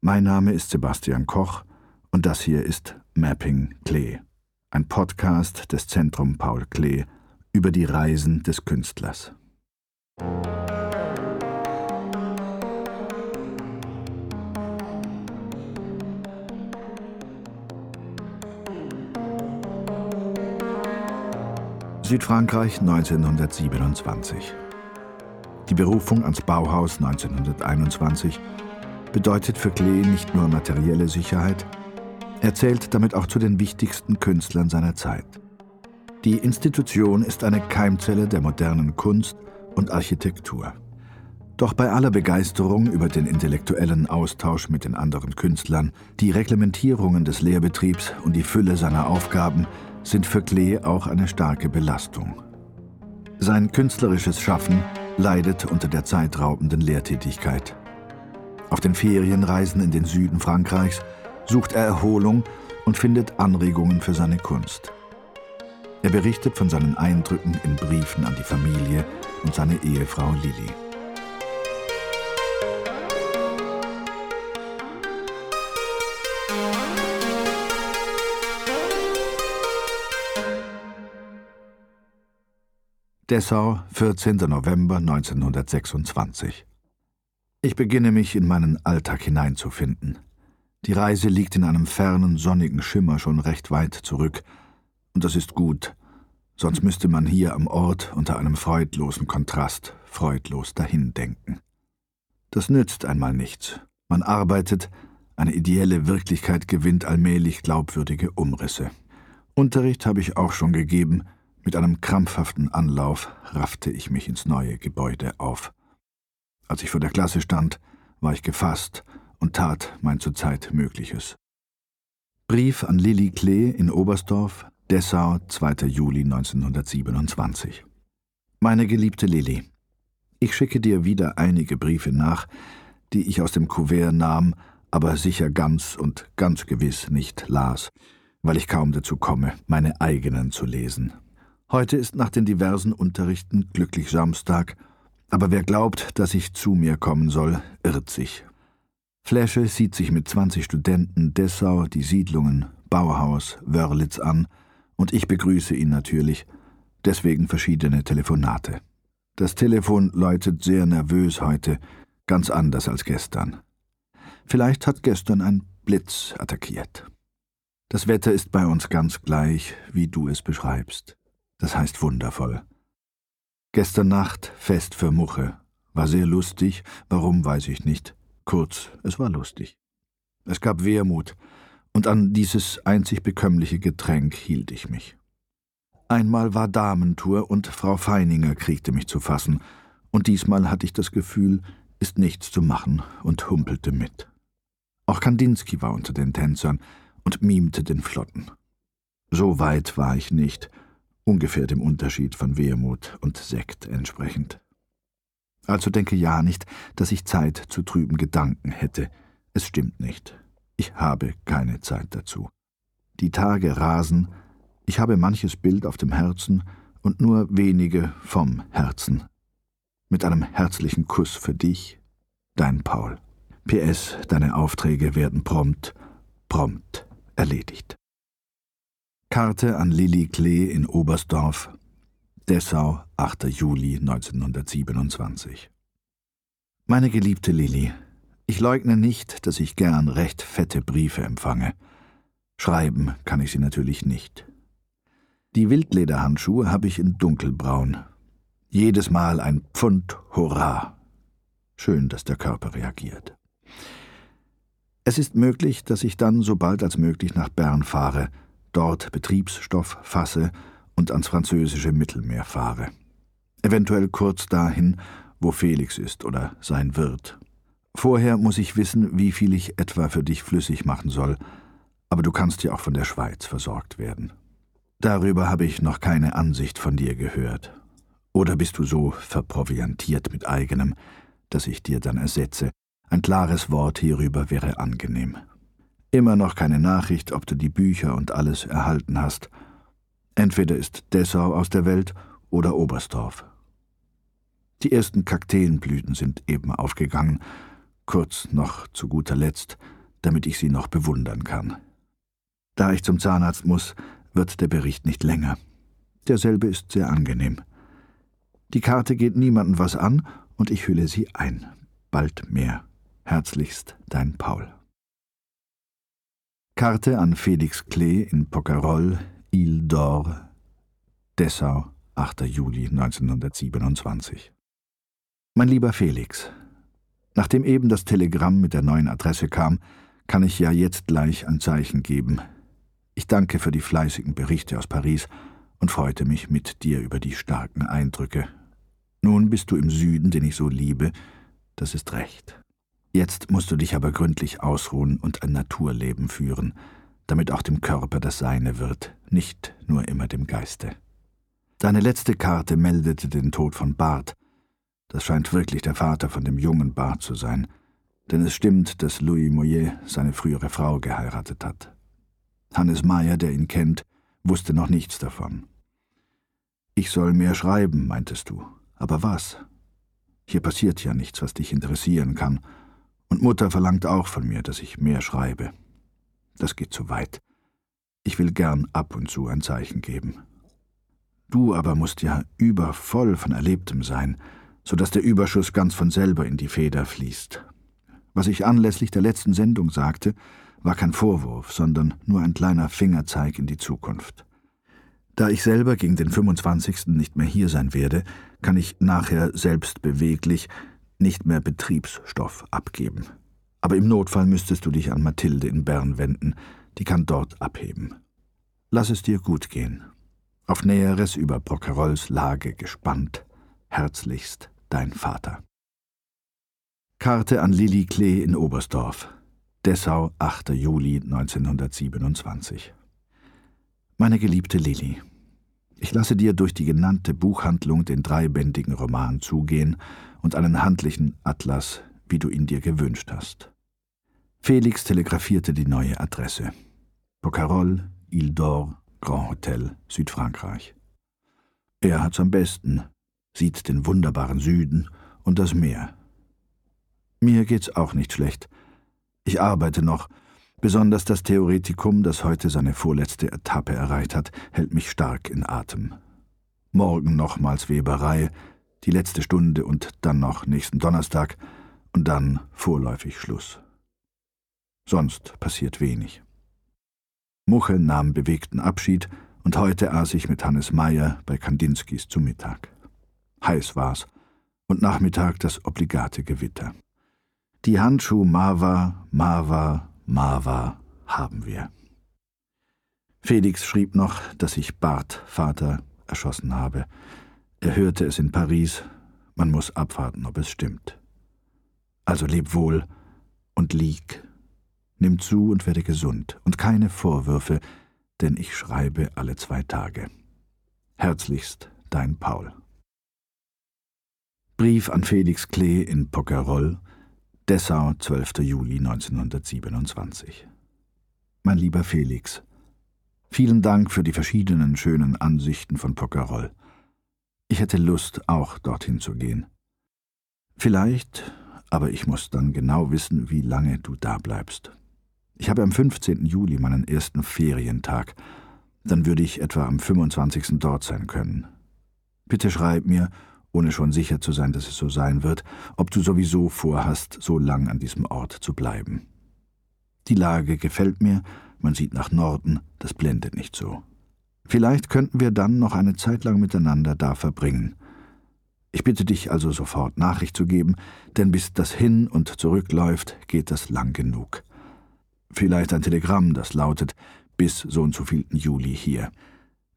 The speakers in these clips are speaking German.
Mein Name ist Sebastian Koch und das hier ist Mapping Klee, ein Podcast des Zentrum Paul Klee über die Reisen des Künstlers. Südfrankreich 1927. Die Berufung ans Bauhaus 1921 bedeutet für Klee nicht nur materielle Sicherheit, er zählt damit auch zu den wichtigsten Künstlern seiner Zeit. Die Institution ist eine Keimzelle der modernen Kunst und Architektur. Doch bei aller Begeisterung über den intellektuellen Austausch mit den anderen Künstlern, die Reglementierungen des Lehrbetriebs und die Fülle seiner Aufgaben sind für Klee auch eine starke Belastung. Sein künstlerisches Schaffen leidet unter der zeitraubenden Lehrtätigkeit. Auf den Ferienreisen in den Süden Frankreichs sucht er Erholung und findet Anregungen für seine Kunst. Er berichtet von seinen Eindrücken in Briefen an die Familie und seine Ehefrau Lilly. Dessau, 14. November 1926. Ich beginne mich in meinen Alltag hineinzufinden. Die Reise liegt in einem fernen, sonnigen Schimmer schon recht weit zurück, und das ist gut, sonst müsste man hier am Ort unter einem freudlosen Kontrast freudlos dahindenken. Das nützt einmal nichts. Man arbeitet, eine ideelle Wirklichkeit gewinnt allmählich glaubwürdige Umrisse. Unterricht habe ich auch schon gegeben, mit einem krampfhaften Anlauf raffte ich mich ins neue Gebäude auf. Als ich vor der Klasse stand, war ich gefasst und tat mein zurzeit Mögliches. Brief an Lilly Klee in Oberstdorf, Dessau, 2. Juli 1927. Meine geliebte Lilly, ich schicke dir wieder einige Briefe nach, die ich aus dem Kuvert nahm, aber sicher ganz und ganz gewiss nicht las, weil ich kaum dazu komme, meine eigenen zu lesen. Heute ist nach den diversen Unterrichten glücklich Samstag, aber wer glaubt, dass ich zu mir kommen soll, irrt sich. Fläsche sieht sich mit 20 Studenten Dessau die Siedlungen Bauhaus, Wörlitz an, und ich begrüße ihn natürlich, deswegen verschiedene Telefonate. Das Telefon läutet sehr nervös heute, ganz anders als gestern. Vielleicht hat gestern ein Blitz attackiert. Das Wetter ist bei uns ganz gleich, wie du es beschreibst. Das heißt wundervoll. Gestern Nacht Fest für Muche. War sehr lustig, warum weiß ich nicht. Kurz, es war lustig. Es gab Wermut, und an dieses einzig bekömmliche Getränk hielt ich mich. Einmal war Damentour und Frau Feininger kriegte mich zu fassen, und diesmal hatte ich das Gefühl, ist nichts zu machen und humpelte mit. Auch Kandinsky war unter den Tänzern und mimte den Flotten. So weit war ich nicht, ungefähr dem Unterschied von Wehmut und Sekt entsprechend. Also denke ja nicht, dass ich Zeit zu trüben Gedanken hätte. Es stimmt nicht. Ich habe keine Zeit dazu. Die Tage rasen, ich habe manches Bild auf dem Herzen und nur wenige vom Herzen. Mit einem herzlichen Kuss für dich, dein Paul. PS, deine Aufträge werden prompt, prompt erledigt. Karte an Lilly Klee in Oberstdorf, Dessau, 8. Juli 1927. Meine geliebte Lilly, ich leugne nicht, dass ich gern recht fette Briefe empfange. Schreiben kann ich sie natürlich nicht. Die Wildlederhandschuhe habe ich in dunkelbraun. Jedes Mal ein Pfund Hurra. Schön, dass der Körper reagiert. Es ist möglich, dass ich dann so bald als möglich nach Bern fahre, dort Betriebsstoff fasse und ans französische Mittelmeer fahre. Eventuell kurz dahin, wo Felix ist oder sein wird. Vorher muss ich wissen, wie viel ich etwa für dich flüssig machen soll, aber du kannst ja auch von der Schweiz versorgt werden. Darüber habe ich noch keine Ansicht von dir gehört. Oder bist du so verproviantiert mit eigenem, dass ich dir dann ersetze? Ein klares Wort hierüber wäre angenehm. Immer noch keine Nachricht, ob du die Bücher und alles erhalten hast. Entweder ist Dessau aus der Welt oder Oberstdorf. Die ersten Kakteenblüten sind eben aufgegangen. Kurz noch zu guter Letzt – damit ich sie noch bewundern kann. Da ich zum Zahnarzt muss, wird der Bericht nicht länger. Derselbe ist sehr angenehm. Die Karte geht niemandem was an und ich hülle sie ein. Bald mehr. Herzlichst dein Paul. Karte an Felix Klee in Pokerol, Ile d'Or, Dessau, 8. Juli 1927. Mein lieber Felix, nachdem eben das Telegramm mit der neuen Adresse kam, kann ich ja jetzt gleich ein Zeichen geben. Ich danke für die fleißigen Berichte aus Paris und freute mich mit dir über die starken Eindrücke. Nun bist du im Süden, den ich so liebe, das ist recht. Jetzt musst du dich aber gründlich ausruhen und ein Naturleben führen, damit auch dem Körper das Seine wird, nicht nur immer dem Geiste. Deine letzte Karte meldete den Tod von Bart. Das scheint wirklich der Vater von dem jungen Bart zu sein, denn es stimmt, dass Louis Moyer seine frühere Frau geheiratet hat. Hannes Meyer, der ihn kennt, wusste noch nichts davon. Ich soll mehr schreiben, meintest du. Aber was? Hier passiert ja nichts, was dich interessieren kann, und Mutter verlangt auch von mir, dass ich mehr schreibe. Das geht zu weit. Ich will gern ab und zu ein Zeichen geben. Du aber musst ja übervoll von Erlebtem sein, so dass der Überschuss ganz von selber in die Feder fließt. Was ich anlässlich der letzten Sendung sagte, war kein Vorwurf, sondern nur ein kleiner Fingerzeig in die Zukunft. Da ich selber gegen den 25. nicht mehr hier sein werde, kann ich nachher selbst beweglich nicht mehr Betriebsstoff abgeben. Aber im Notfall müsstest du dich an Mathilde in Bern wenden, die kann dort abheben. Lass es dir gut gehen. Auf Näheres über Brockerolls Lage gespannt. Herzlichst dein Vater. Karte an Lilly Klee in Oberstdorf. Dessau, 8. Juli 1927. Meine geliebte Lilly, ich lasse dir durch die genannte Buchhandlung den dreibändigen Roman zugehen und einen handlichen Atlas, wie du ihn dir gewünscht hast. Felix telegrafierte die neue Adresse. Pocarol, Ile d'Or, Grand Hotel, Südfrankreich. Er hat's am besten, sieht den wunderbaren Süden und das Meer. Mir geht's auch nicht schlecht. Ich arbeite noch, besonders das Theoretikum, das heute seine vorletzte Etappe erreicht hat, hält mich stark in Atem. Morgen nochmals Weberei, die letzte Stunde und dann noch nächsten Donnerstag und dann vorläufig Schluss. Sonst passiert wenig. Muche nahm bewegten Abschied und heute aß ich mit Hannes Meyer bei Kandinskis zu Mittag. Heiß war's und Nachmittag das obligate Gewitter. Die Handschuh Mava, Mava, Mava haben wir. Felix schrieb noch, dass ich Bart, Vater, erschossen habe. Er hörte es in Paris, man muss abwarten, ob es stimmt. Also leb wohl und lieg. Nimm zu und werde gesund und keine Vorwürfe, denn ich schreibe alle zwei Tage. Herzlichst dein Paul. Brief an Felix Klee in Pokerol, Dessau, 12. Juli 1927. Mein lieber Felix, vielen Dank für die verschiedenen schönen Ansichten von Pokerol. Ich hätte Lust, auch dorthin zu gehen. Vielleicht, aber ich muss dann genau wissen, wie lange du da bleibst. Ich habe am 15. Juli meinen ersten Ferientag. Dann würde ich etwa am 25. dort sein können. Bitte schreib mir, ohne schon sicher zu sein, dass es so sein wird, ob du sowieso vorhast, so lang an diesem Ort zu bleiben. Die Lage gefällt mir, man sieht nach Norden, das blendet nicht so. Vielleicht könnten wir dann noch eine Zeit lang miteinander da verbringen. Ich bitte dich also sofort Nachricht zu geben, denn bis das hin und zurückläuft, geht das lang genug. Vielleicht ein Telegramm, das lautet bis so und so vielten Juli hier.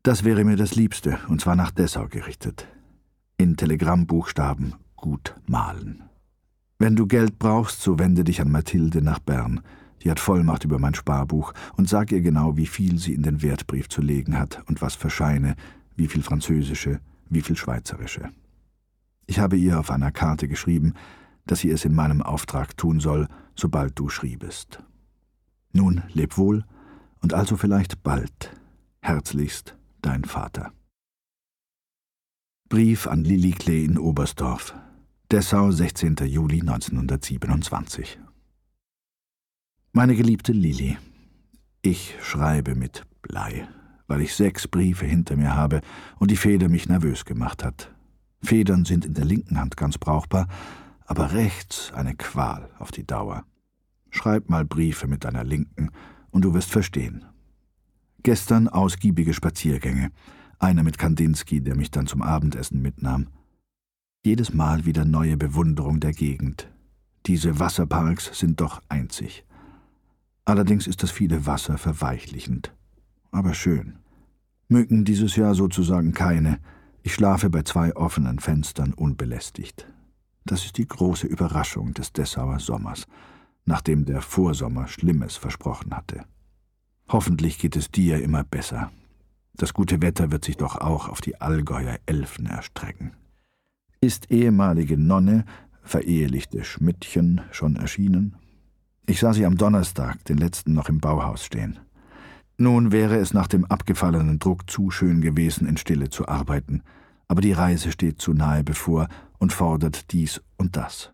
Das wäre mir das Liebste, und zwar nach Dessau gerichtet. In Telegrammbuchstaben gut malen. Wenn du Geld brauchst, so wende dich an Mathilde nach Bern. Die hat Vollmacht über mein Sparbuch und sag ihr genau, wie viel sie in den Wertbrief zu legen hat und was für Scheine, wie viel französische, wie viel schweizerische. Ich habe ihr auf einer Karte geschrieben, dass sie es in meinem Auftrag tun soll, sobald du schriebest. Nun leb wohl und also vielleicht bald. Herzlichst dein Vater. Brief an Lilly Klee in Oberstdorf. Dessau, 16. Juli 1927. Meine geliebte Lili, ich schreibe mit Blei, weil ich sechs Briefe hinter mir habe und die Feder mich nervös gemacht hat. Federn sind in der linken Hand ganz brauchbar, aber rechts eine Qual auf die Dauer. Schreib mal Briefe mit deiner linken und du wirst verstehen. Gestern ausgiebige Spaziergänge, einer mit Kandinsky, der mich dann zum Abendessen mitnahm. Jedes Mal wieder neue Bewunderung der Gegend. Diese Wasserparks sind doch einzig. Allerdings ist das viele Wasser verweichlichend. Aber schön. Mücken dieses Jahr sozusagen keine. Ich schlafe bei zwei offenen Fenstern unbelästigt. Das ist die große Überraschung des Dessauer Sommers, nachdem der Vorsommer Schlimmes versprochen hatte. Hoffentlich geht es dir immer besser. Das gute Wetter wird sich doch auch auf die Allgäuer Elfen erstrecken. Ist ehemalige Nonne, verehelichte Schmidtchen, schon erschienen? Ich sah sie am Donnerstag, den letzten noch im Bauhaus stehen. Nun wäre es nach dem abgefallenen Druck zu schön gewesen, in Stille zu arbeiten, aber die Reise steht zu nahe bevor und fordert dies und das.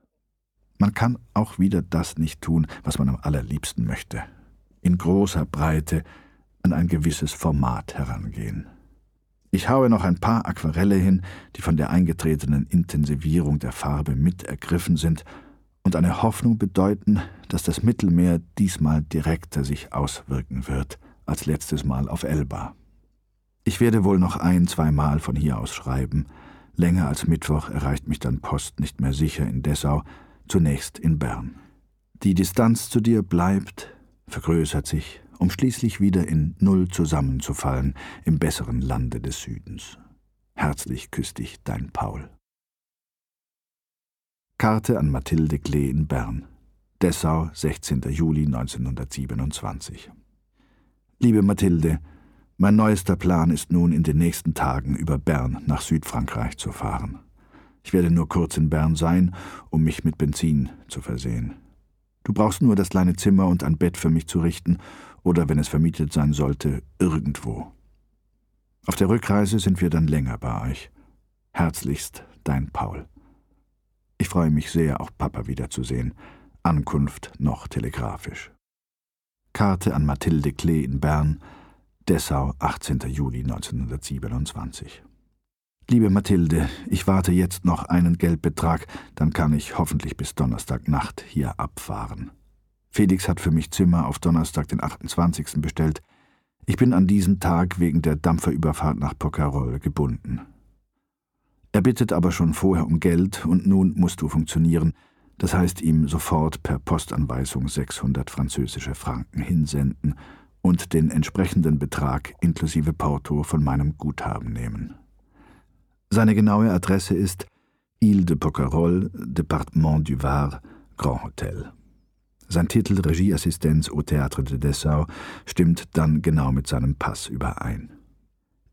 Man kann auch wieder das nicht tun, was man am allerliebsten möchte. In großer Breite an ein gewisses Format herangehen. Ich haue noch ein paar Aquarelle hin, die von der eingetretenen Intensivierung der Farbe mit ergriffen sind und eine Hoffnung bedeuten, dass das Mittelmeer diesmal direkter sich auswirken wird als letztes Mal auf Elba. Ich werde wohl noch ein, zweimal von hier aus schreiben. Länger als Mittwoch erreicht mich dann Post nicht mehr sicher in Dessau, zunächst in Bern. Die Distanz zu dir bleibt, vergrößert sich, um schließlich wieder in Null zusammenzufallen im besseren Lande des Südens. Herzlich küsst dich dein Paul. Karte an Mathilde Klee in Bern. Dessau, 16. Juli 1927. Liebe Mathilde, mein neuester Plan ist nun in den nächsten Tagen über Bern nach Südfrankreich zu fahren. Ich werde nur kurz in Bern sein, um mich mit Benzin zu versehen. Du brauchst nur das kleine Zimmer und ein Bett für mich zu richten oder, wenn es vermietet sein sollte, irgendwo. Auf der Rückreise sind wir dann länger bei euch. Herzlichst, dein Paul. Ich freue mich sehr, auch Papa wiederzusehen. Ankunft noch telegrafisch. Karte an Mathilde Klee in Bern, Dessau, 18. Juli 1927. Liebe Mathilde, ich warte jetzt noch einen Geldbetrag, dann kann ich hoffentlich bis Donnerstagnacht hier abfahren. Felix hat für mich Zimmer auf Donnerstag, den 28. bestellt. Ich bin an diesen Tag wegen der Dampferüberfahrt nach Pokerol gebunden. Er bittet aber schon vorher um Geld und nun musst du funktionieren, das heißt ihm sofort per Postanweisung 600 französische Franken hinsenden und den entsprechenden Betrag inklusive Porto von meinem Guthaben nehmen. Seine genaue Adresse ist Ile de Pocarol, Departement du Var, Grand Hotel. Sein Titel Regieassistenz au Théâtre de Dessau stimmt dann genau mit seinem Pass überein.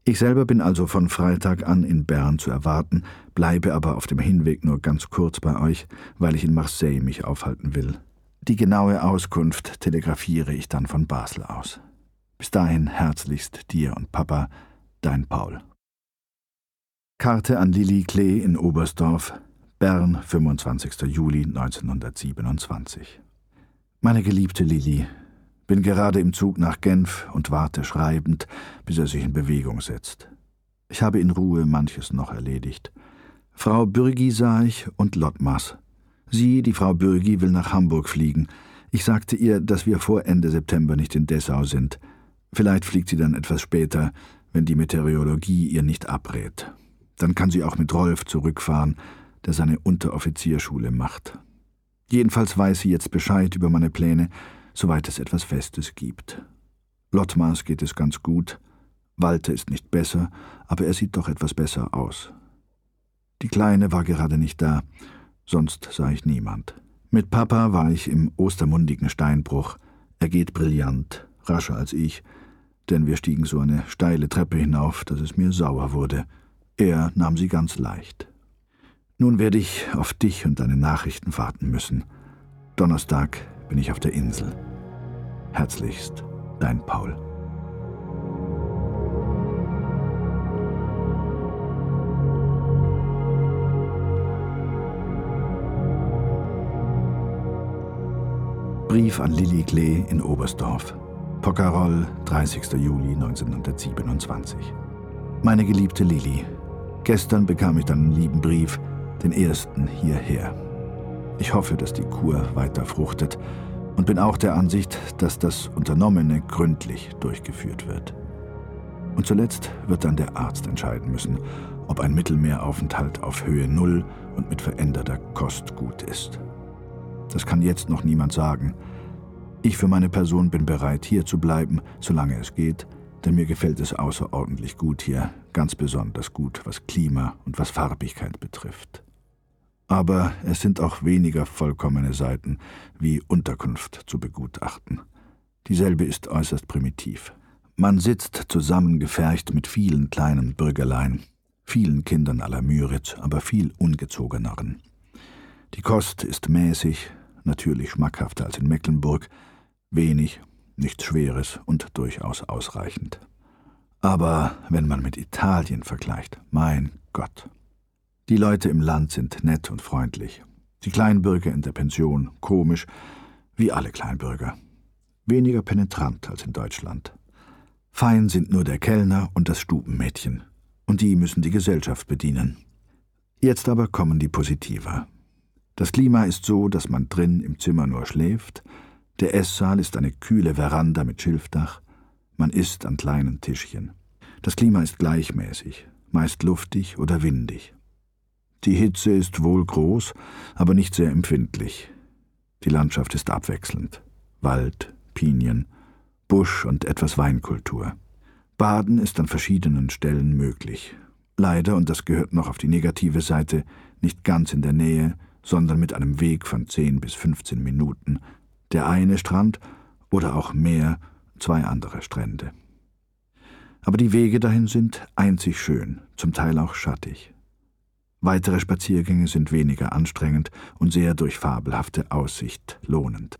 Ich selber bin also von Freitag an in Bern zu erwarten, bleibe aber auf dem Hinweg nur ganz kurz bei euch, weil ich in Marseille mich aufhalten will. Die genaue Auskunft telegrafiere ich dann von Basel aus. Bis dahin herzlichst dir und Papa, dein Paul. Karte an Lilly Klee in Oberstdorf, Bern, 25. Juli 1927. Meine geliebte Lilly, bin gerade im Zug nach Genf und warte schreibend, bis er sich in Bewegung setzt. Ich habe in Ruhe manches noch erledigt. Frau Bürgi sah ich und Lottmas. Sie, die Frau Bürgi, will nach Hamburg fliegen. Ich sagte ihr, dass wir vor Ende September nicht in Dessau sind. Vielleicht fliegt sie dann etwas später, wenn die Meteorologie ihr nicht abrät. Dann kann sie auch mit Rolf zurückfahren, der seine Unteroffizierschule macht. Jedenfalls weiß sie jetzt Bescheid über meine Pläne soweit es etwas Festes gibt. Lottmars geht es ganz gut, Walter ist nicht besser, aber er sieht doch etwas besser aus. Die Kleine war gerade nicht da, sonst sah ich niemand. Mit Papa war ich im ostermundigen Steinbruch. Er geht brillant, rascher als ich, denn wir stiegen so eine steile Treppe hinauf, dass es mir sauer wurde. Er nahm sie ganz leicht. Nun werde ich auf dich und deine Nachrichten warten müssen. Donnerstag bin ich auf der Insel. Herzlichst, dein Paul. Brief an Lilly Klee in Oberstdorf. Pockerol, 30. Juli 1927. Meine geliebte Lilly, gestern bekam ich deinen lieben Brief, den ersten hierher. Ich hoffe, dass die Kur weiter fruchtet und bin auch der Ansicht, dass das Unternommene gründlich durchgeführt wird. Und zuletzt wird dann der Arzt entscheiden müssen, ob ein Mittelmeeraufenthalt auf Höhe Null und mit veränderter Kost gut ist. Das kann jetzt noch niemand sagen. Ich für meine Person bin bereit, hier zu bleiben, solange es geht, denn mir gefällt es außerordentlich gut hier, ganz besonders gut, was Klima und was Farbigkeit betrifft. Aber es sind auch weniger vollkommene Seiten wie Unterkunft zu begutachten. Dieselbe ist äußerst primitiv. Man sitzt zusammengefercht mit vielen kleinen Bürgerlein, vielen Kindern aller Müritz, aber viel ungezogeneren. Die Kost ist mäßig, natürlich schmackhafter als in Mecklenburg, wenig, nichts Schweres und durchaus ausreichend. Aber wenn man mit Italien vergleicht, mein Gott. Die Leute im Land sind nett und freundlich. Die Kleinbürger in der Pension komisch, wie alle Kleinbürger. Weniger penetrant als in Deutschland. Fein sind nur der Kellner und das Stubenmädchen, und die müssen die Gesellschaft bedienen. Jetzt aber kommen die Positiva. Das Klima ist so, dass man drin im Zimmer nur schläft, der Esssaal ist eine kühle Veranda mit Schilfdach, man isst an kleinen Tischchen. Das Klima ist gleichmäßig, meist luftig oder windig. Die Hitze ist wohl groß, aber nicht sehr empfindlich. Die Landschaft ist abwechselnd. Wald, Pinien, Busch und etwas Weinkultur. Baden ist an verschiedenen Stellen möglich. Leider, und das gehört noch auf die negative Seite, nicht ganz in der Nähe, sondern mit einem Weg von 10 bis 15 Minuten. Der eine Strand oder auch mehr, zwei andere Strände. Aber die Wege dahin sind einzig schön, zum Teil auch schattig. Weitere Spaziergänge sind weniger anstrengend und sehr durch fabelhafte Aussicht lohnend.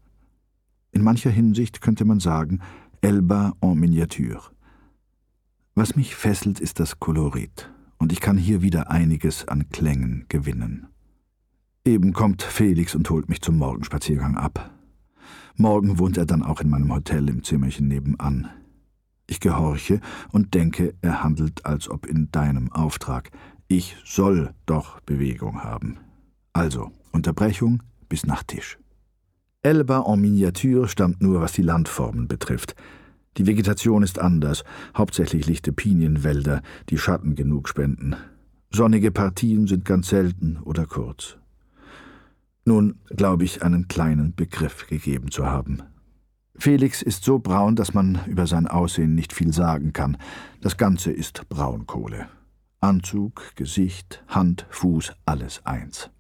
In mancher Hinsicht könnte man sagen, Elba en Miniature. Was mich fesselt, ist das Kolorit, und ich kann hier wieder einiges an Klängen gewinnen. Eben kommt Felix und holt mich zum Morgenspaziergang ab. Morgen wohnt er dann auch in meinem Hotel im Zimmerchen nebenan. Ich gehorche und denke, er handelt, als ob in deinem Auftrag. Ich soll doch Bewegung haben. Also, Unterbrechung bis nach Tisch. Elba en Miniature stammt nur, was die Landformen betrifft. Die Vegetation ist anders, hauptsächlich lichte Pinienwälder, die Schatten genug spenden. Sonnige Partien sind ganz selten oder kurz. Nun glaube ich, einen kleinen Begriff gegeben zu haben. Felix ist so braun, dass man über sein Aussehen nicht viel sagen kann. Das Ganze ist Braunkohle. Anzug, Gesicht, Hand, Fuß, alles eins.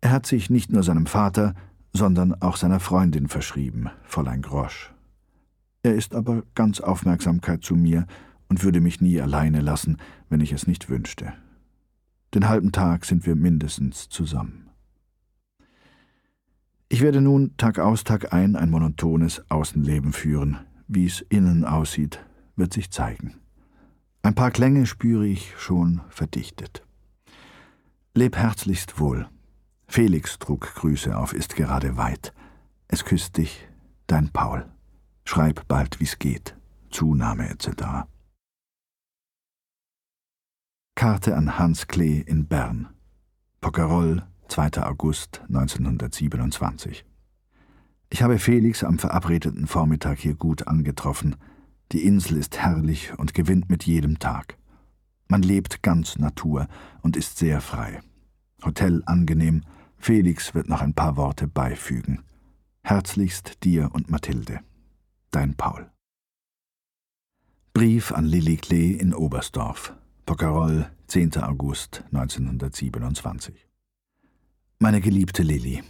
Er hat sich nicht nur seinem Vater, sondern auch seiner Freundin verschrieben, Fräulein Grosch. Er ist aber ganz Aufmerksamkeit zu mir und würde mich nie alleine lassen, wenn ich es nicht wünschte. Den halben Tag sind wir mindestens zusammen. Ich werde nun Tag aus, Tag ein ein monotones Außenleben führen. Wie es innen aussieht, wird sich zeigen. Ein paar Klänge spüre ich schon verdichtet. Leb herzlichst wohl. Felix trug Grüße auf, ist gerade weit. Es küsst dich, dein Paul. Schreib bald, wie's geht. Zunahme etc. Karte an Hans Klee in Bern. Pockerol, 2. August 1927. Ich habe Felix am verabredeten Vormittag hier gut angetroffen. Die Insel ist herrlich und gewinnt mit jedem Tag. Man lebt ganz Natur und ist sehr frei. Hotel angenehm, Felix wird noch ein paar Worte beifügen. Herzlichst dir und Mathilde. Dein Paul. Brief an Lilly Klee in Oberstdorf. Pockerol, 10. August 1927. Meine geliebte Lilly,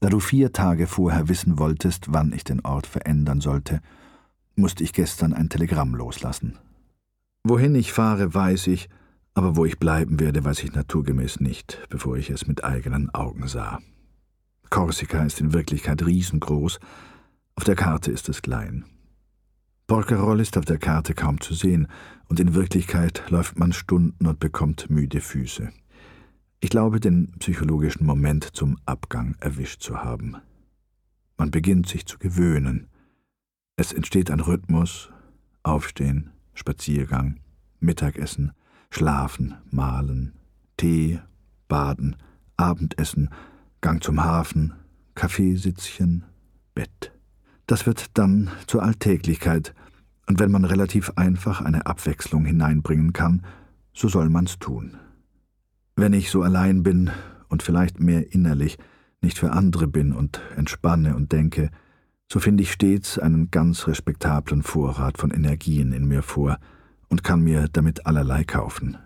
da du vier Tage vorher wissen wolltest, wann ich den Ort verändern sollte, musste ich gestern ein Telegramm loslassen. Wohin ich fahre, weiß ich, aber wo ich bleiben werde, weiß ich naturgemäß nicht, bevor ich es mit eigenen Augen sah. Korsika ist in Wirklichkeit riesengroß, auf der Karte ist es klein. Porquerolles ist auf der Karte kaum zu sehen, und in Wirklichkeit läuft man Stunden und bekommt müde Füße. Ich glaube, den psychologischen Moment zum Abgang erwischt zu haben. Man beginnt sich zu gewöhnen. Es entsteht ein Rhythmus, Aufstehen, Spaziergang, Mittagessen, Schlafen, Malen, Tee, Baden, Abendessen, Gang zum Hafen, Kaffeesitzchen, Bett. Das wird dann zur Alltäglichkeit, und wenn man relativ einfach eine Abwechslung hineinbringen kann, so soll man's tun. Wenn ich so allein bin und vielleicht mehr innerlich, nicht für andere bin und entspanne und denke, so finde ich stets einen ganz respektablen Vorrat von Energien in mir vor und kann mir damit allerlei kaufen.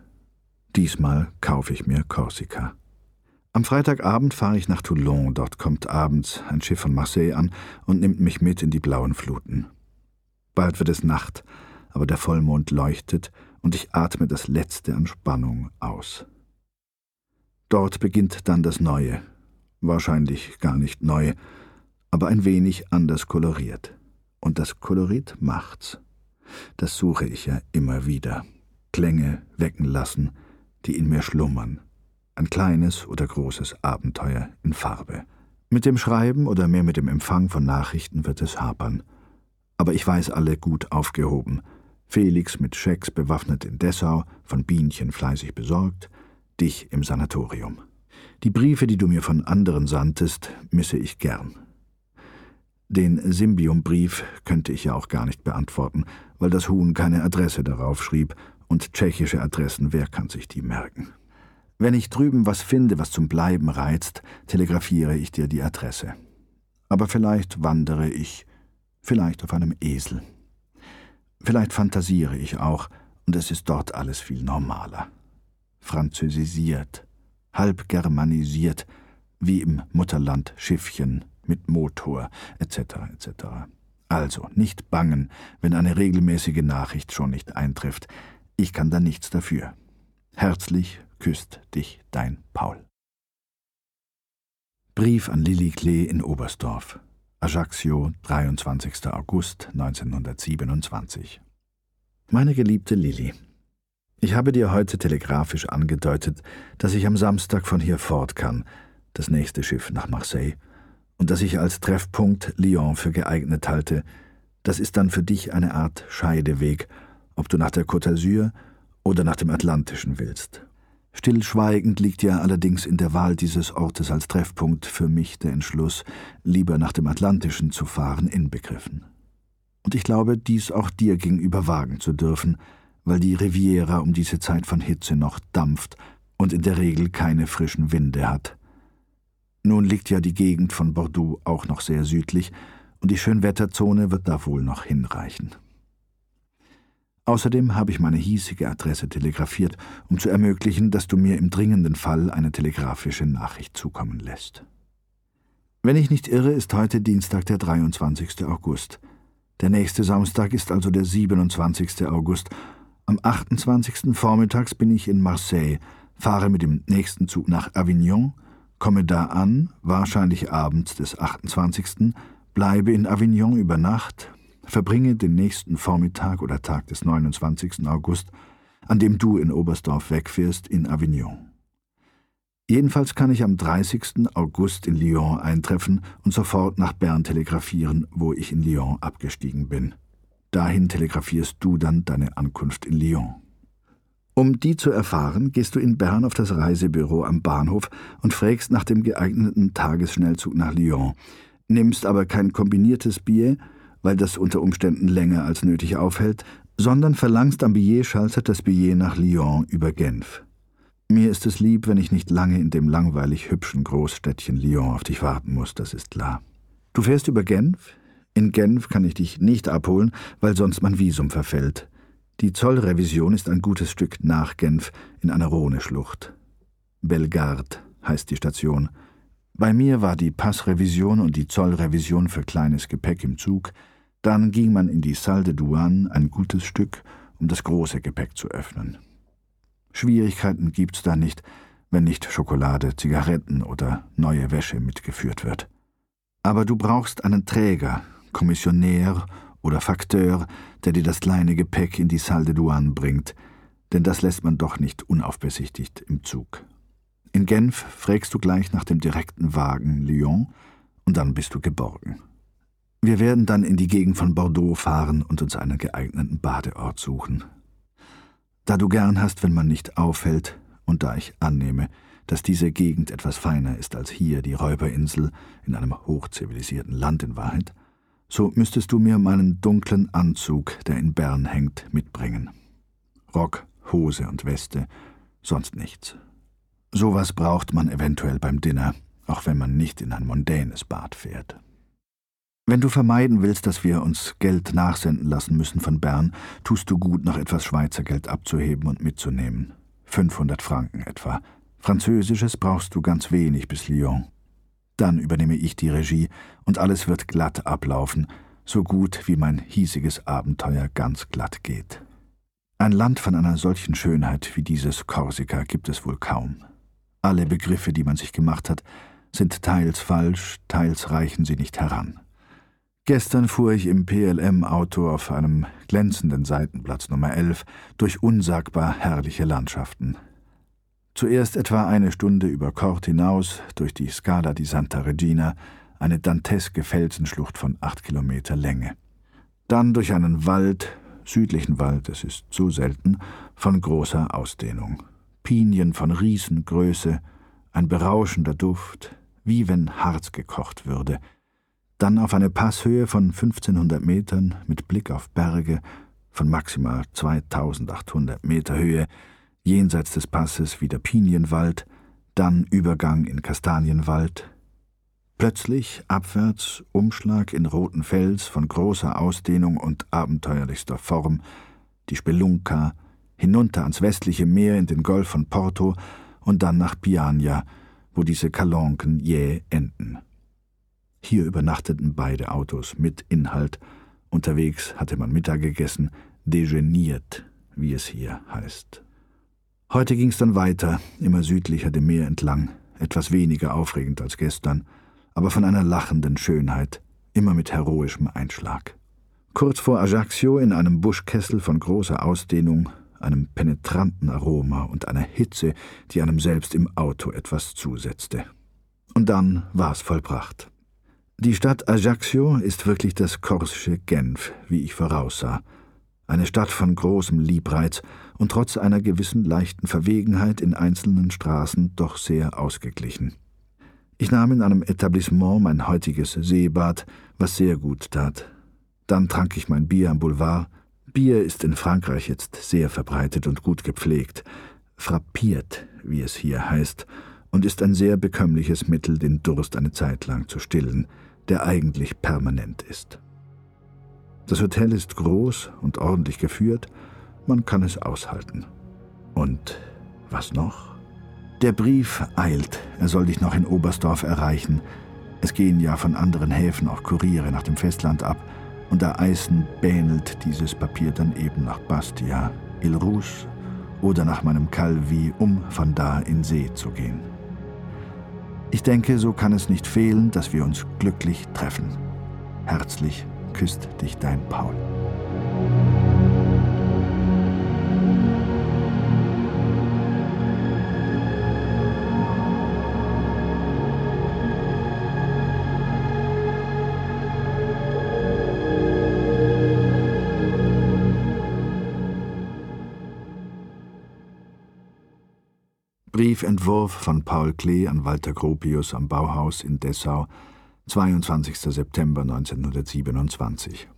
Diesmal kaufe ich mir Korsika. Am Freitagabend fahre ich nach Toulon, dort kommt abends ein Schiff von Marseille an und nimmt mich mit in die blauen Fluten. Bald wird es Nacht, aber der Vollmond leuchtet und ich atme das Letzte an Spannung aus. Dort beginnt dann das Neue, wahrscheinlich gar nicht neu, aber ein wenig anders koloriert. Und das Kolorit macht's. Das suche ich ja immer wieder. Klänge wecken lassen, die in mir schlummern ein kleines oder großes Abenteuer in Farbe. Mit dem Schreiben oder mehr mit dem Empfang von Nachrichten wird es hapern. Aber ich weiß alle gut aufgehoben. Felix mit Schecks bewaffnet in Dessau, von Bienchen fleißig besorgt, dich im Sanatorium. Die Briefe, die du mir von anderen sandtest, misse ich gern. Den Symbiumbrief könnte ich ja auch gar nicht beantworten, weil das Huhn keine Adresse darauf schrieb, und tschechische Adressen, wer kann sich die merken? Wenn ich drüben was finde, was zum Bleiben reizt, telegrafiere ich dir die Adresse. Aber vielleicht wandere ich, vielleicht auf einem Esel. Vielleicht fantasiere ich auch, und es ist dort alles viel normaler. Französisiert, halb germanisiert, wie im Mutterland Schiffchen mit Motor, etc. etc. Also nicht bangen, wenn eine regelmäßige Nachricht schon nicht eintrifft. Ich kann da nichts dafür. Herzlich küsst dich dein Paul. Brief an Lilly Klee in Oberstdorf. Ajaccio, 23. August 1927. Meine geliebte Lilly, ich habe dir heute telegrafisch angedeutet, dass ich am Samstag von hier fort kann, das nächste Schiff nach Marseille, und dass ich als Treffpunkt Lyon für geeignet halte. Das ist dann für dich eine Art Scheideweg, ob du nach der Côte d'Azur oder nach dem Atlantischen willst. Stillschweigend liegt ja allerdings in der Wahl dieses Ortes als Treffpunkt für mich der Entschluss, lieber nach dem Atlantischen zu fahren, inbegriffen. Und ich glaube, dies auch dir gegenüber wagen zu dürfen, weil die Riviera um diese Zeit von Hitze noch dampft und in der Regel keine frischen Winde hat. Nun liegt ja die Gegend von Bordeaux auch noch sehr südlich, und die Schönwetterzone wird da wohl noch hinreichen. Außerdem habe ich meine hiesige Adresse telegrafiert, um zu ermöglichen, dass du mir im dringenden Fall eine telegrafische Nachricht zukommen lässt. Wenn ich nicht irre, ist heute Dienstag, der 23. August. Der nächste Samstag ist also der 27. August. Am 28. Vormittags bin ich in Marseille, fahre mit dem nächsten Zug nach Avignon, komme da an, wahrscheinlich abends des 28., bleibe in Avignon über Nacht, verbringe den nächsten Vormittag oder Tag des 29. August, an dem du in Oberstdorf wegfährst, in Avignon. Jedenfalls kann ich am 30. August in Lyon eintreffen und sofort nach Bern telegrafieren, wo ich in Lyon abgestiegen bin. Dahin telegrafierst du dann deine Ankunft in Lyon. Um die zu erfahren, gehst du in Bern auf das Reisebüro am Bahnhof und fragst nach dem geeigneten Tagesschnellzug nach Lyon, nimmst aber kein kombiniertes Bier, weil das unter Umständen länger als nötig aufhält, sondern verlangst am Billetschalter das Billet nach Lyon über Genf. Mir ist es lieb, wenn ich nicht lange in dem langweilig hübschen Großstädtchen Lyon auf dich warten muss, das ist klar. Du fährst über Genf? In Genf kann ich dich nicht abholen, weil sonst mein Visum verfällt. Die Zollrevision ist ein gutes Stück nach Genf in einer Rhone-Schlucht. Bellegarde heißt die Station. Bei mir war die Passrevision und die Zollrevision für kleines Gepäck im Zug, dann ging man in die Salle de Douane ein gutes Stück, um das große Gepäck zu öffnen. Schwierigkeiten gibt's da nicht, wenn nicht Schokolade, Zigaretten oder neue Wäsche mitgeführt wird. Aber du brauchst einen Träger, Kommissionär oder Fakteur, der dir das kleine Gepäck in die Salle de Douane bringt, denn das lässt man doch nicht unaufbesichtigt im Zug. In Genf frägst du gleich nach dem direkten Wagen Lyon und dann bist du geborgen. Wir werden dann in die Gegend von Bordeaux fahren und uns einen geeigneten Badeort suchen. Da du gern hast, wenn man nicht auffällt, und da ich annehme, dass diese Gegend etwas feiner ist als hier die Räuberinsel in einem hochzivilisierten Land in Wahrheit, so müsstest du mir meinen dunklen Anzug, der in Bern hängt, mitbringen. Rock, Hose und Weste, sonst nichts. Sowas braucht man eventuell beim Dinner, auch wenn man nicht in ein mondänes Bad fährt. Wenn du vermeiden willst, dass wir uns Geld nachsenden lassen müssen von Bern, tust du gut, noch etwas Schweizergeld abzuheben und mitzunehmen. 500 Franken etwa. Französisches brauchst du ganz wenig bis Lyon. Dann übernehme ich die Regie und alles wird glatt ablaufen, so gut wie mein hiesiges Abenteuer ganz glatt geht. Ein Land von einer solchen Schönheit wie dieses Korsika gibt es wohl kaum. Alle Begriffe, die man sich gemacht hat, sind teils falsch, teils reichen sie nicht heran. Gestern fuhr ich im PLM-Auto auf einem glänzenden Seitenplatz Nummer 11 durch unsagbar herrliche Landschaften. Zuerst etwa eine Stunde über Kort hinaus, durch die Scala di Santa Regina, eine danteske Felsenschlucht von acht Kilometer Länge. Dann durch einen Wald, südlichen Wald, es ist so selten, von großer Ausdehnung. Pinien von Riesengröße, ein berauschender Duft, wie wenn Harz gekocht würde – dann auf eine Passhöhe von 1500 Metern mit Blick auf Berge von maximal 2800 Meter Höhe, jenseits des Passes wieder Pinienwald, dann Übergang in Kastanienwald. Plötzlich abwärts Umschlag in roten Fels von großer Ausdehnung und abenteuerlichster Form, die Spelunca, hinunter ans westliche Meer in den Golf von Porto und dann nach Piania, wo diese Kalonken jäh enden. Hier übernachteten beide Autos mit Inhalt. Unterwegs hatte man Mittag gegessen, dejeuниert, wie es hier heißt. Heute ging's dann weiter, immer südlicher dem Meer entlang, etwas weniger aufregend als gestern, aber von einer lachenden Schönheit, immer mit heroischem Einschlag. Kurz vor Ajaccio in einem Buschkessel von großer Ausdehnung, einem penetranten Aroma und einer Hitze, die einem selbst im Auto etwas zusetzte. Und dann war's vollbracht. Die Stadt Ajaccio ist wirklich das korsische Genf, wie ich voraussah. Eine Stadt von großem Liebreiz und trotz einer gewissen leichten Verwegenheit in einzelnen Straßen doch sehr ausgeglichen. Ich nahm in einem Etablissement mein heutiges Seebad, was sehr gut tat. Dann trank ich mein Bier am Boulevard. Bier ist in Frankreich jetzt sehr verbreitet und gut gepflegt, frappiert, wie es hier heißt, und ist ein sehr bekömmliches Mittel, den Durst eine Zeit lang zu stillen der eigentlich permanent ist. Das Hotel ist groß und ordentlich geführt, man kann es aushalten. Und was noch? Der Brief eilt, er soll dich noch in Oberstdorf erreichen. Es gehen ja von anderen Häfen auch Kuriere nach dem Festland ab, und da Eisen bähnelt dieses Papier dann eben nach Bastia, Il Rouge oder nach meinem Calvi, um von da in See zu gehen. Ich denke, so kann es nicht fehlen, dass wir uns glücklich treffen. Herzlich küsst dich dein Paul. Briefentwurf von Paul Klee an Walter Gropius am Bauhaus in Dessau, 22. September 1927.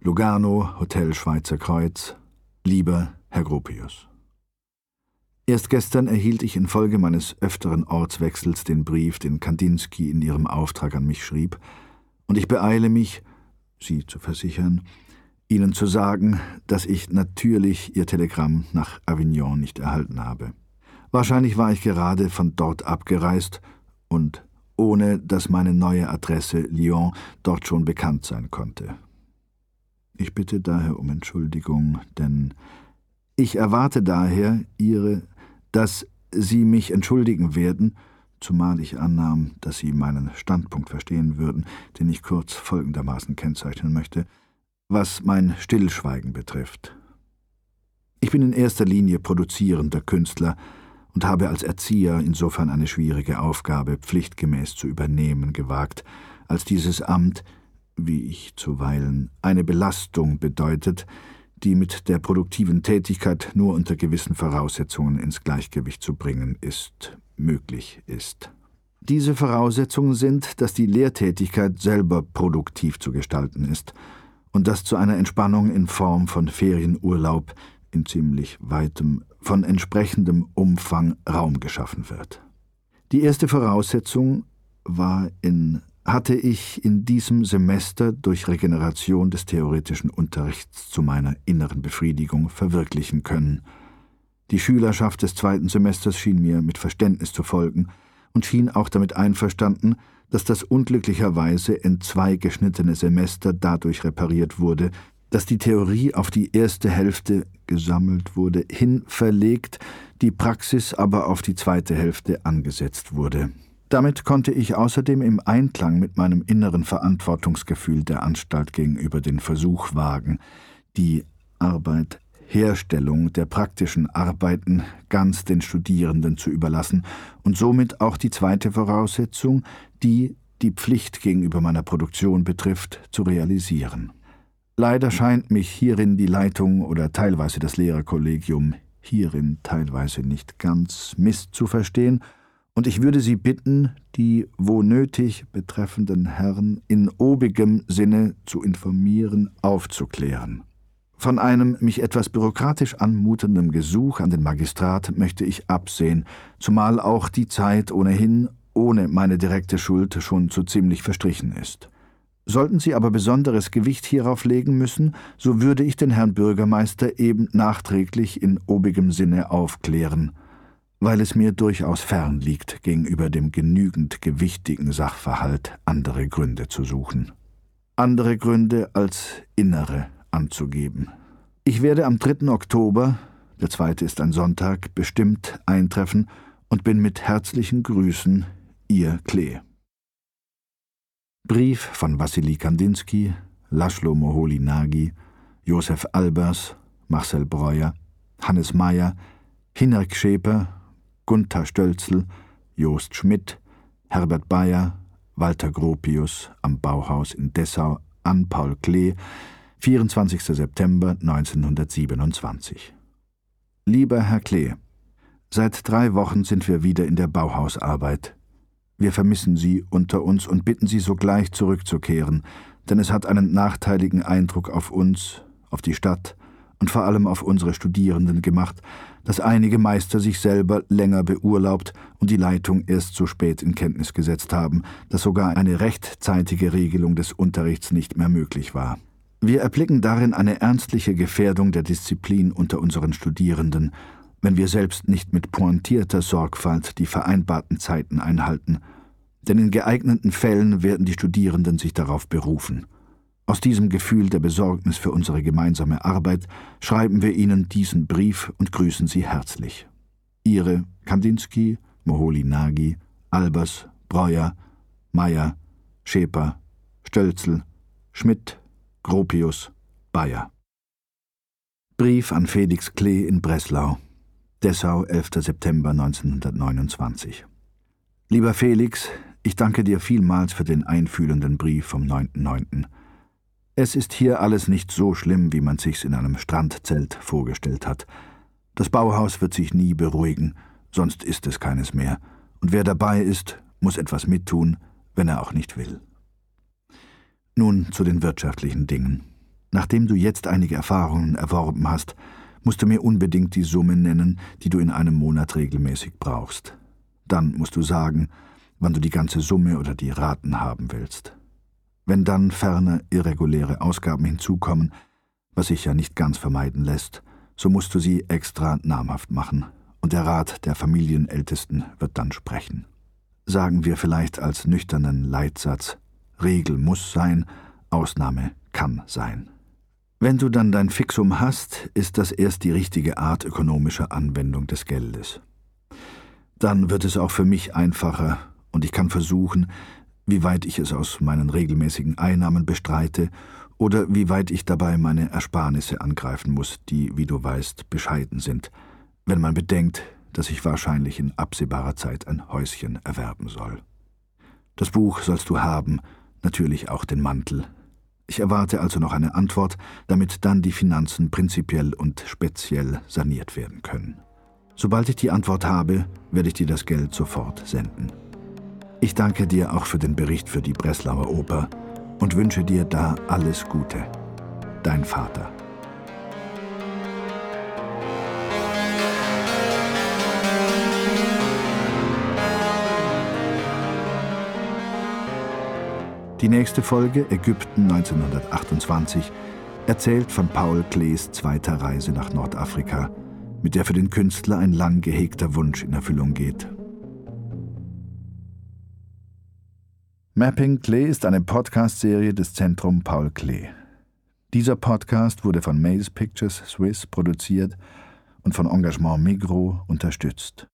Lugano, Hotel Schweizer Kreuz. Lieber Herr Gropius. Erst gestern erhielt ich infolge meines öfteren Ortswechsels den Brief, den Kandinsky in ihrem Auftrag an mich schrieb, und ich beeile mich, Sie zu versichern, Ihnen zu sagen, dass ich natürlich Ihr Telegramm nach Avignon nicht erhalten habe. Wahrscheinlich war ich gerade von dort abgereist und ohne dass meine neue Adresse Lyon dort schon bekannt sein konnte. Ich bitte daher um Entschuldigung, denn ich erwarte daher Ihre, dass Sie mich entschuldigen werden, zumal ich annahm, dass Sie meinen Standpunkt verstehen würden, den ich kurz folgendermaßen kennzeichnen möchte, was mein Stillschweigen betrifft. Ich bin in erster Linie produzierender Künstler, und habe als Erzieher insofern eine schwierige Aufgabe pflichtgemäß zu übernehmen gewagt, als dieses Amt, wie ich zuweilen, eine Belastung bedeutet, die mit der produktiven Tätigkeit nur unter gewissen Voraussetzungen ins Gleichgewicht zu bringen ist, möglich ist. Diese Voraussetzungen sind, dass die Lehrtätigkeit selber produktiv zu gestalten ist und dass zu einer Entspannung in Form von Ferienurlaub in ziemlich weitem, von entsprechendem Umfang Raum geschaffen wird. Die erste Voraussetzung war in hatte ich in diesem Semester durch Regeneration des theoretischen Unterrichts zu meiner inneren Befriedigung verwirklichen können. Die Schülerschaft des zweiten Semesters schien mir mit Verständnis zu folgen und schien auch damit einverstanden, dass das unglücklicherweise in zwei geschnittene Semester dadurch repariert wurde, dass die Theorie auf die erste Hälfte gesammelt wurde, hin verlegt, die Praxis aber auf die zweite Hälfte angesetzt wurde. Damit konnte ich außerdem im Einklang mit meinem inneren Verantwortungsgefühl der Anstalt gegenüber den Versuch wagen, die Arbeit Herstellung der praktischen Arbeiten ganz den Studierenden zu überlassen und somit auch die zweite Voraussetzung, die die Pflicht gegenüber meiner Produktion betrifft, zu realisieren. Leider scheint mich hierin die Leitung oder teilweise das Lehrerkollegium hierin teilweise nicht ganz misszuverstehen und ich würde Sie bitten, die wo nötig betreffenden Herren in obigem Sinne zu informieren, aufzuklären. Von einem mich etwas bürokratisch anmutenden Gesuch an den Magistrat möchte ich absehen, zumal auch die Zeit ohnehin ohne meine direkte Schuld schon so ziemlich verstrichen ist. Sollten Sie aber besonderes Gewicht hierauf legen müssen, so würde ich den Herrn Bürgermeister eben nachträglich in obigem Sinne aufklären – weil es mir durchaus fern liegt, gegenüber dem genügend gewichtigen Sachverhalt andere Gründe zu suchen. Andere Gründe als innere anzugeben. Ich werde am 3. Oktober, der zweite ist ein Sonntag, bestimmt eintreffen und bin mit herzlichen Grüßen Ihr Klee. Brief von Wassili Kandinsky, Laszlo Moholy-Nagy, Josef Albers, Marcel Breuer, Hannes Meyer, Hinrich Scheper, Gunther Stölzel, Jost Schmidt, Herbert Bayer, Walter Gropius am Bauhaus in Dessau an Paul Klee, 24. September 1927. Lieber Herr Klee, seit drei Wochen sind wir wieder in der Bauhausarbeit. Wir vermissen Sie unter uns und bitten Sie sogleich zurückzukehren, denn es hat einen nachteiligen Eindruck auf uns, auf die Stadt und vor allem auf unsere Studierenden gemacht, dass einige Meister sich selber länger beurlaubt und die Leitung erst so spät in Kenntnis gesetzt haben, dass sogar eine rechtzeitige Regelung des Unterrichts nicht mehr möglich war. Wir erblicken darin eine ernstliche Gefährdung der Disziplin unter unseren Studierenden, wenn wir selbst nicht mit pointierter Sorgfalt die vereinbarten Zeiten einhalten, denn in geeigneten Fällen werden die Studierenden sich darauf berufen. Aus diesem Gefühl der Besorgnis für unsere gemeinsame Arbeit schreiben wir Ihnen diesen Brief und grüßen Sie herzlich. Ihre Kandinsky, Moholy-Nagy, Albers, Breuer, Meyer, Scheper, Stölzel, Schmidt, Gropius, Bayer. Brief an Felix Klee in Breslau, Dessau, 11. September 1929. Lieber Felix, ich danke dir vielmals für den einfühlenden Brief vom 9.9. Es ist hier alles nicht so schlimm, wie man sich's in einem Strandzelt vorgestellt hat. Das Bauhaus wird sich nie beruhigen, sonst ist es keines mehr, und wer dabei ist, muss etwas mittun, wenn er auch nicht will. Nun zu den wirtschaftlichen Dingen. Nachdem du jetzt einige Erfahrungen erworben hast, musst du mir unbedingt die Summe nennen, die du in einem Monat regelmäßig brauchst. Dann musst du sagen, wann du die ganze Summe oder die Raten haben willst. Wenn dann ferner irreguläre Ausgaben hinzukommen, was sich ja nicht ganz vermeiden lässt, so musst du sie extra namhaft machen, und der Rat der Familienältesten wird dann sprechen. Sagen wir vielleicht als nüchternen Leitsatz Regel muss sein, Ausnahme kann sein. Wenn du dann dein Fixum hast, ist das erst die richtige Art ökonomischer Anwendung des Geldes. Dann wird es auch für mich einfacher, und ich kann versuchen, wie weit ich es aus meinen regelmäßigen Einnahmen bestreite oder wie weit ich dabei meine Ersparnisse angreifen muss, die, wie du weißt, bescheiden sind, wenn man bedenkt, dass ich wahrscheinlich in absehbarer Zeit ein Häuschen erwerben soll. Das Buch sollst du haben, natürlich auch den Mantel. Ich erwarte also noch eine Antwort, damit dann die Finanzen prinzipiell und speziell saniert werden können. Sobald ich die Antwort habe, werde ich dir das Geld sofort senden. Ich danke dir auch für den Bericht für die Breslauer Oper und wünsche dir da alles Gute. Dein Vater. Die nächste Folge, Ägypten 1928, erzählt von Paul Klees zweiter Reise nach Nordafrika, mit der für den Künstler ein lang gehegter Wunsch in Erfüllung geht. Mapping Klee ist eine Podcast-Serie des Zentrum Paul Klee. Dieser Podcast wurde von Maze Pictures Swiss produziert und von Engagement Migro unterstützt.